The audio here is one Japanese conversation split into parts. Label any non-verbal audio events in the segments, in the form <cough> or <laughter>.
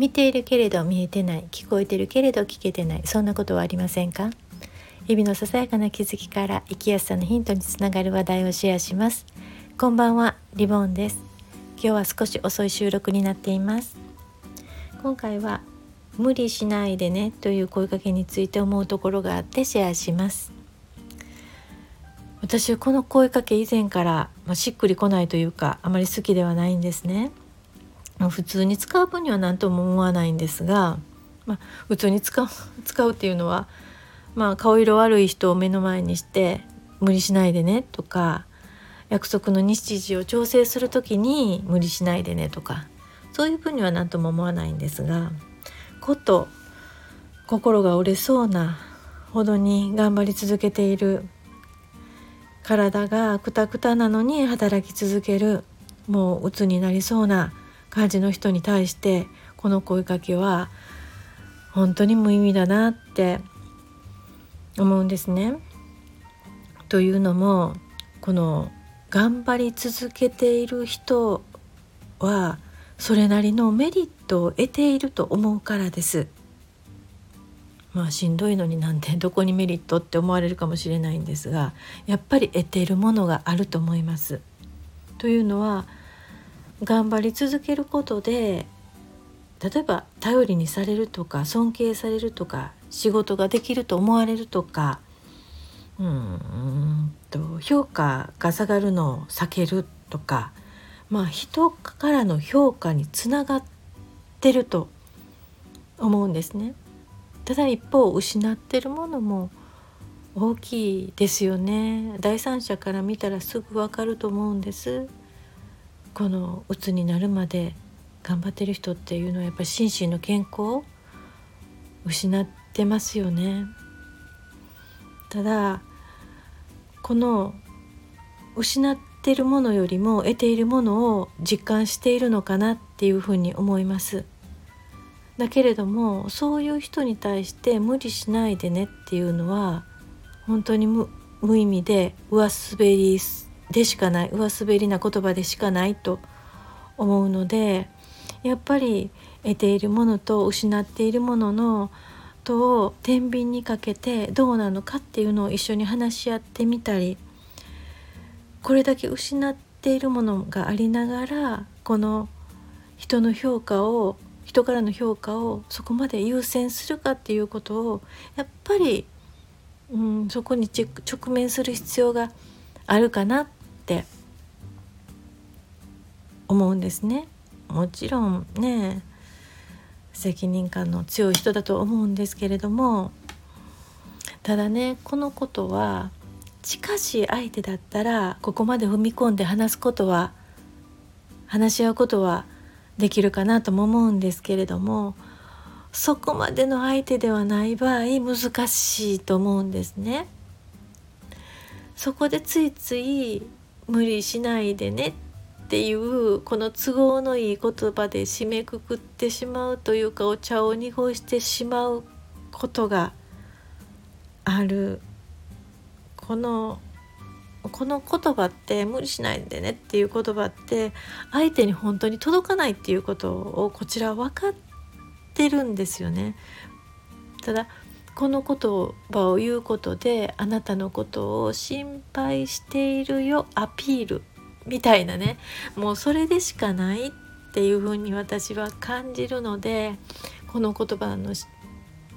見ているけれど見えてない聞こえてるけれど聞けてないそんなことはありませんか？日々のささやかな気づきから生きやすさのヒントにつながる話題をシェアします。こんばんはリボンです。今日は少し遅い収録になっています。今回は無理しないでねという声かけについて思うところがあってシェアします。私はこの声かけ以前から、まあ、しっくりこないというかあまり好きではないんですね。普通に使う分には何とも思わないんですが、まあ、普通に使う <laughs> 使うっていうのは、まあ、顔色悪い人を目の前にして無理しないでねとか約束の日時を調整する時に無理しないでねとかそういう分には何とも思わないんですがこと心が折れそうなほどに頑張り続けている体がくたくたなのに働き続けるもう鬱になりそうな感じの人に対してこの声かけは本当に無意味だなって思うんですね。というのもこの頑張り続けている人はそれなりのメリットを得ていると思うからです。まあしんどいのになんてどこにメリットって思われるかもしれないんですがやっぱり得ているものがあると思います。というのは頑張り続けることで例えば頼りにされるとか尊敬されるとか仕事ができると思われるとかうんと評価が下がるのを避けるとかまあ人からの評価につながってると思うんですね。ただ一方失ってるものも大きいですよね第三者から見たらすぐ分かると思うんですこの鬱になるまで頑張ってる人っていうのはやっぱり心身の健康を失ってますよね。ただこの失ってるものよりも得ているものを実感しているのかなっていうふうに思います。だけれどもそういう人に対して無理しないでねっていうのは本当に無意味で上滑りでしかない上滑りな言葉でしかないと思うのでやっぱり得ているものと失っているもののとを天秤にかけてどうなのかっていうのを一緒に話し合ってみたりこれだけ失っているものがありながらこの人の評価を人からの評価をそこまで優先するかっていうことをやっぱり、うん、そこに直面する必要があるかなって思うんですね。もちろんね責任感の強い人だと思うんですけれどもただねこのことは近しい相手だったらここまで踏み込んで話すことは話し合うことはできるかなとも思うんですけれどもそこまでの相手ではない場合難しいと思うんですね。そこでついつい無理しないでねっていうこの都合のいい言葉で締めくくってしまうというかお茶を濁してしまうことがあるこのこの言葉って無理しないでねっていう言葉って相手に本当に届かないっていうことをこちらは分かってるんですよね。ただこの言葉を言うことであなたのことを心配しているよアピール。みたいなね。もうそれでしかないっていうふうに私は感じるのでこの言葉の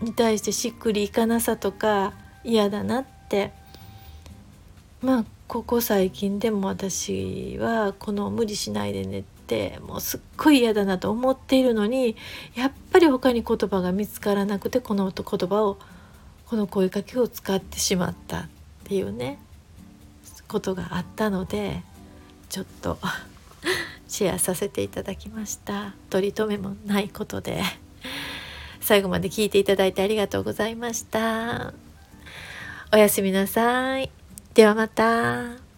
に対してしっくりいかなさとか嫌だなって。まあここ最近でも私はこの「無理しないでね」ってもうすっごい嫌だなと思っているのにやっぱり他に言葉が見つからなくてこの言葉をこの声かけを使ってしまったっていうねことがあったのでちょっと <laughs> シェアさせていただきました。取り留めもないことで最後まで聞いていただいてありがとうございました。おやすみなさい。ではまた。